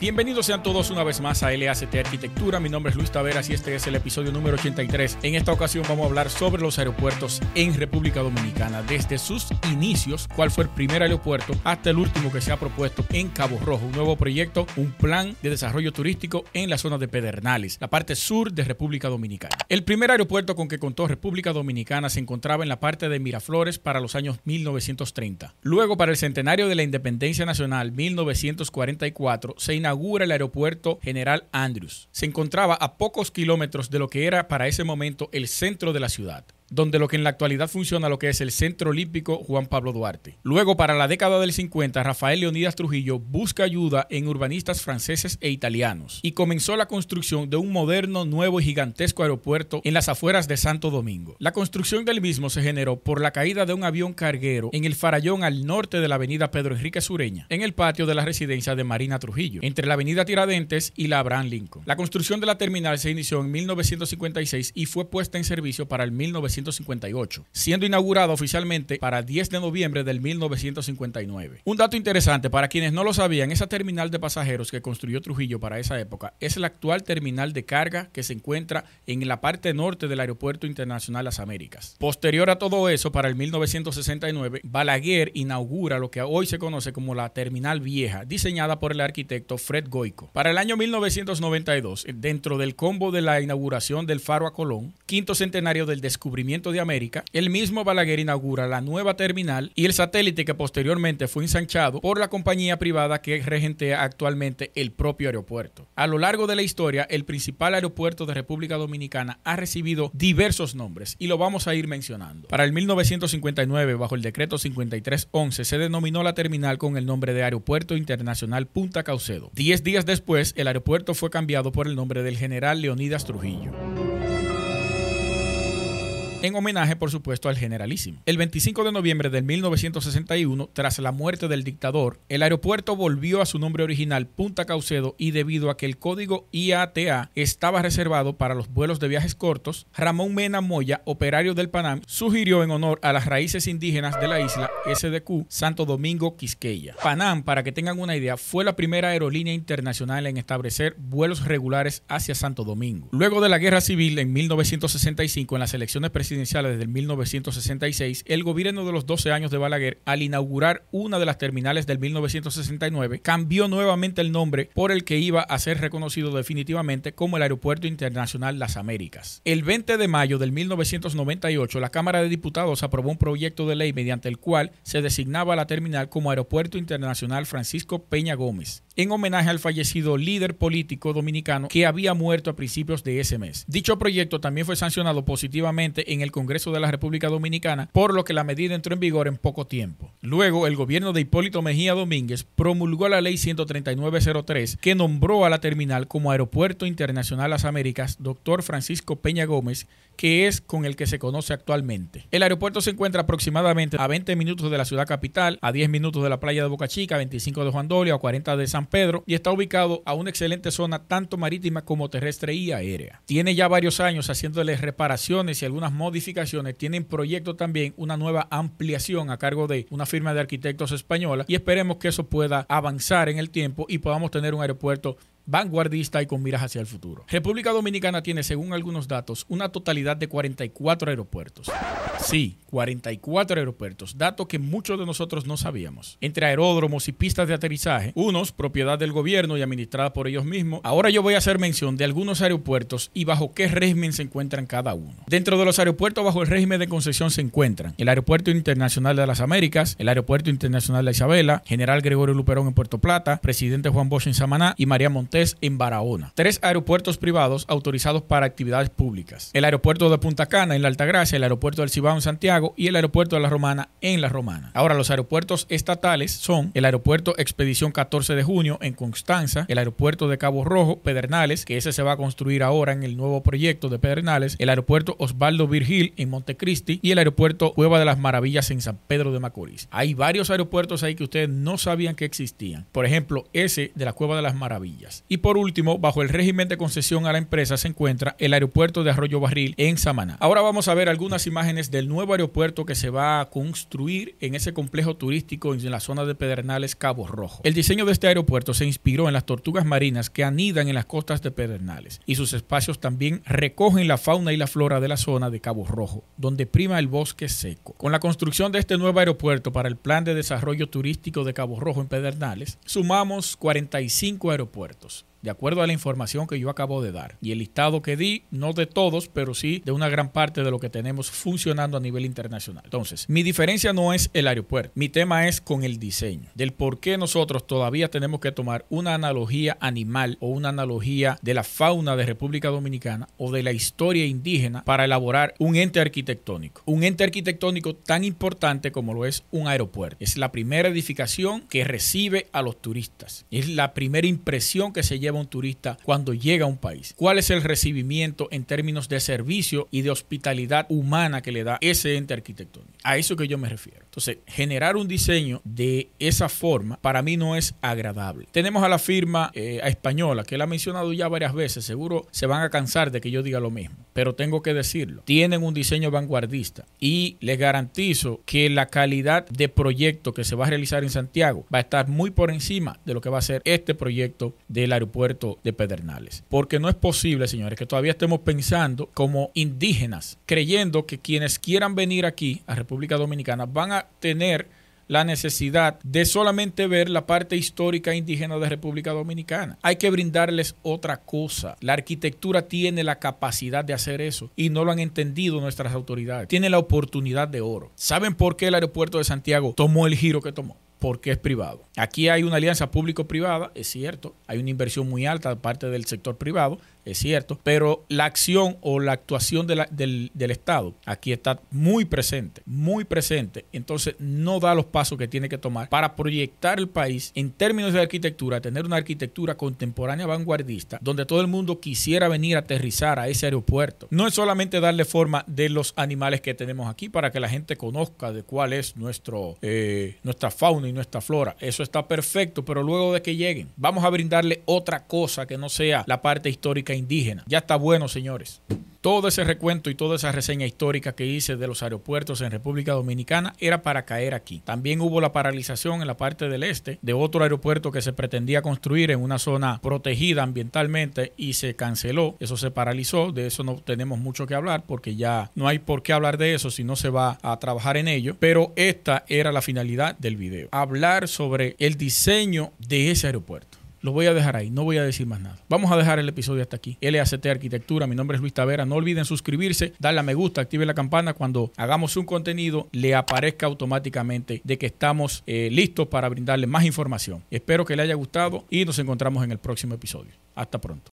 Bienvenidos sean todos una vez más a LACT Arquitectura. Mi nombre es Luis Taveras y este es el episodio número 83. En esta ocasión vamos a hablar sobre los aeropuertos en República Dominicana, desde sus inicios, cuál fue el primer aeropuerto, hasta el último que se ha propuesto en Cabo Rojo, un nuevo proyecto, un plan de desarrollo turístico en la zona de Pedernales, la parte sur de República Dominicana. El primer aeropuerto con que contó República Dominicana se encontraba en la parte de Miraflores para los años 1930. Luego, para el centenario de la Independencia Nacional, 1944, se inauguró inaugura el aeropuerto General Andrews. Se encontraba a pocos kilómetros de lo que era para ese momento el centro de la ciudad donde lo que en la actualidad funciona lo que es el Centro Olímpico Juan Pablo Duarte. Luego, para la década del 50, Rafael Leonidas Trujillo busca ayuda en urbanistas franceses e italianos y comenzó la construcción de un moderno, nuevo y gigantesco aeropuerto en las afueras de Santo Domingo. La construcción del mismo se generó por la caída de un avión carguero en el farallón al norte de la avenida Pedro Enrique Sureña, en el patio de la residencia de Marina Trujillo, entre la avenida Tiradentes y la Abraham Lincoln. La construcción de la terminal se inició en 1956 y fue puesta en servicio para el 1957 siendo inaugurado oficialmente para 10 de noviembre del 1959. Un dato interesante para quienes no lo sabían, esa terminal de pasajeros que construyó Trujillo para esa época es la actual terminal de carga que se encuentra en la parte norte del Aeropuerto Internacional Las Américas. Posterior a todo eso, para el 1969, Balaguer inaugura lo que hoy se conoce como la Terminal Vieja, diseñada por el arquitecto Fred Goico. Para el año 1992, dentro del combo de la inauguración del Faro a Colón, quinto centenario del descubrimiento de América, el mismo Balaguer inaugura la nueva terminal y el satélite que posteriormente fue ensanchado por la compañía privada que regentea actualmente el propio aeropuerto. A lo largo de la historia, el principal aeropuerto de República Dominicana ha recibido diversos nombres y lo vamos a ir mencionando. Para el 1959, bajo el decreto 5311, se denominó la terminal con el nombre de Aeropuerto Internacional Punta Caucedo. Diez días después, el aeropuerto fue cambiado por el nombre del general Leonidas Trujillo en homenaje, por supuesto, al generalísimo. El 25 de noviembre de 1961, tras la muerte del dictador, el aeropuerto volvió a su nombre original, Punta Caucedo, y debido a que el código IATA estaba reservado para los vuelos de viajes cortos, Ramón Mena Moya, operario del Panam, sugirió en honor a las raíces indígenas de la isla SDQ Santo Domingo Quisqueya. Panam, para que tengan una idea, fue la primera aerolínea internacional en establecer vuelos regulares hacia Santo Domingo. Luego de la Guerra Civil en 1965, en las elecciones presidenciales, presidenciales desde 1966, el gobierno de los 12 años de Balaguer, al inaugurar una de las terminales del 1969, cambió nuevamente el nombre por el que iba a ser reconocido definitivamente como el Aeropuerto Internacional Las Américas. El 20 de mayo del 1998, la Cámara de Diputados aprobó un proyecto de ley mediante el cual se designaba la terminal como Aeropuerto Internacional Francisco Peña Gómez, en homenaje al fallecido líder político dominicano que había muerto a principios de ese mes. Dicho proyecto también fue sancionado positivamente en el Congreso de la República Dominicana, por lo que la medida entró en vigor en poco tiempo. Luego, el gobierno de Hipólito Mejía Domínguez promulgó la ley 13903 que nombró a la terminal como Aeropuerto Internacional Las Américas Dr. Francisco Peña Gómez, que es con el que se conoce actualmente. El aeropuerto se encuentra aproximadamente a 20 minutos de la ciudad capital, a 10 minutos de la playa de Boca Chica, 25 de Juan Dolio, a 40 de San Pedro y está ubicado a una excelente zona tanto marítima como terrestre y aérea. Tiene ya varios años haciéndole reparaciones y algunas modificaciones. Tienen proyecto también una nueva ampliación a cargo de una firma de arquitectos española y esperemos que eso pueda avanzar en el tiempo y podamos tener un aeropuerto vanguardista y con miras hacia el futuro. República Dominicana tiene, según algunos datos, una totalidad de 44 aeropuertos. Sí, 44 aeropuertos, dato que muchos de nosotros no sabíamos. Entre aeródromos y pistas de aterrizaje, unos propiedad del gobierno y administrada por ellos mismos. Ahora yo voy a hacer mención de algunos aeropuertos y bajo qué régimen se encuentran cada uno. Dentro de los aeropuertos bajo el régimen de concesión se encuentran el Aeropuerto Internacional de las Américas, el Aeropuerto Internacional de Isabela, General Gregorio Luperón en Puerto Plata, Presidente Juan Bosch en Samaná y María Montes en Barahona. Tres aeropuertos privados autorizados para actividades públicas. El Aeropuerto de Punta Cana en la Altagracia, el Aeropuerto del Cibao en Santiago, y el aeropuerto de La Romana en La Romana. Ahora, los aeropuertos estatales son el aeropuerto Expedición 14 de junio en Constanza, el aeropuerto de Cabo Rojo, Pedernales, que ese se va a construir ahora en el nuevo proyecto de Pedernales, el aeropuerto Osvaldo Virgil en Montecristi y el aeropuerto Cueva de las Maravillas en San Pedro de Macorís. Hay varios aeropuertos ahí que ustedes no sabían que existían. Por ejemplo, ese de la Cueva de las Maravillas. Y por último, bajo el régimen de concesión a la empresa se encuentra el aeropuerto de Arroyo Barril en Samaná. Ahora vamos a ver algunas imágenes del nuevo aeropuerto que se va a construir en ese complejo turístico en la zona de Pedernales Cabo Rojo. El diseño de este aeropuerto se inspiró en las tortugas marinas que anidan en las costas de Pedernales y sus espacios también recogen la fauna y la flora de la zona de Cabo Rojo, donde prima el bosque seco. Con la construcción de este nuevo aeropuerto para el Plan de Desarrollo Turístico de Cabo Rojo en Pedernales, sumamos 45 aeropuertos nosotros. De acuerdo a la información que yo acabo de dar. Y el listado que di, no de todos, pero sí de una gran parte de lo que tenemos funcionando a nivel internacional. Entonces, mi diferencia no es el aeropuerto, mi tema es con el diseño, del por qué nosotros todavía tenemos que tomar una analogía animal o una analogía de la fauna de República Dominicana o de la historia indígena para elaborar un ente arquitectónico. Un ente arquitectónico tan importante como lo es un aeropuerto. Es la primera edificación que recibe a los turistas. Es la primera impresión que se lleva un turista cuando llega a un país? ¿Cuál es el recibimiento en términos de servicio y de hospitalidad humana que le da ese ente arquitectónico? A eso que yo me refiero. Entonces, generar un diseño de esa forma para mí no es agradable. Tenemos a la firma eh, española, que la ha mencionado ya varias veces, seguro se van a cansar de que yo diga lo mismo, pero tengo que decirlo. Tienen un diseño vanguardista y les garantizo que la calidad de proyecto que se va a realizar en Santiago va a estar muy por encima de lo que va a ser este proyecto del aeropuerto de Pedernales. Porque no es posible, señores, que todavía estemos pensando como indígenas, creyendo que quienes quieran venir aquí a República Dominicana van a tener la necesidad de solamente ver la parte histórica indígena de República Dominicana. Hay que brindarles otra cosa. La arquitectura tiene la capacidad de hacer eso y no lo han entendido nuestras autoridades. Tiene la oportunidad de oro. ¿Saben por qué el aeropuerto de Santiago tomó el giro que tomó? Porque es privado. Aquí hay una alianza público-privada, es cierto, hay una inversión muy alta de parte del sector privado, es cierto, pero la acción o la actuación del, del, Estado aquí está muy presente, muy presente. Entonces no da los pasos que tiene que tomar para proyectar el país en términos de arquitectura, tener una arquitectura contemporánea vanguardista, donde todo el mundo quisiera venir a aterrizar a ese aeropuerto. No es solamente darle forma de los animales que tenemos aquí para que la gente conozca de cuál es nuestro, eh, nuestra fauna y nuestra flora. Eso está perfecto, pero luego de que lleguen, vamos a brindarle otra cosa que no sea la parte histórica indígena. Ya está bueno, señores. Todo ese recuento y toda esa reseña histórica que hice de los aeropuertos en República Dominicana era para caer aquí. También hubo la paralización en la parte del este de otro aeropuerto que se pretendía construir en una zona protegida ambientalmente y se canceló. Eso se paralizó. De eso no tenemos mucho que hablar porque ya no hay por qué hablar de eso si no se va a trabajar en ello. Pero esta era la finalidad del video. Hablar sobre el diseño de ese aeropuerto. Lo voy a dejar ahí, no voy a decir más nada. Vamos a dejar el episodio hasta aquí. LACT Arquitectura, mi nombre es Luis Tavera. No olviden suscribirse, darle a me gusta, active la campana. Cuando hagamos un contenido, le aparezca automáticamente de que estamos eh, listos para brindarle más información. Espero que le haya gustado y nos encontramos en el próximo episodio. Hasta pronto.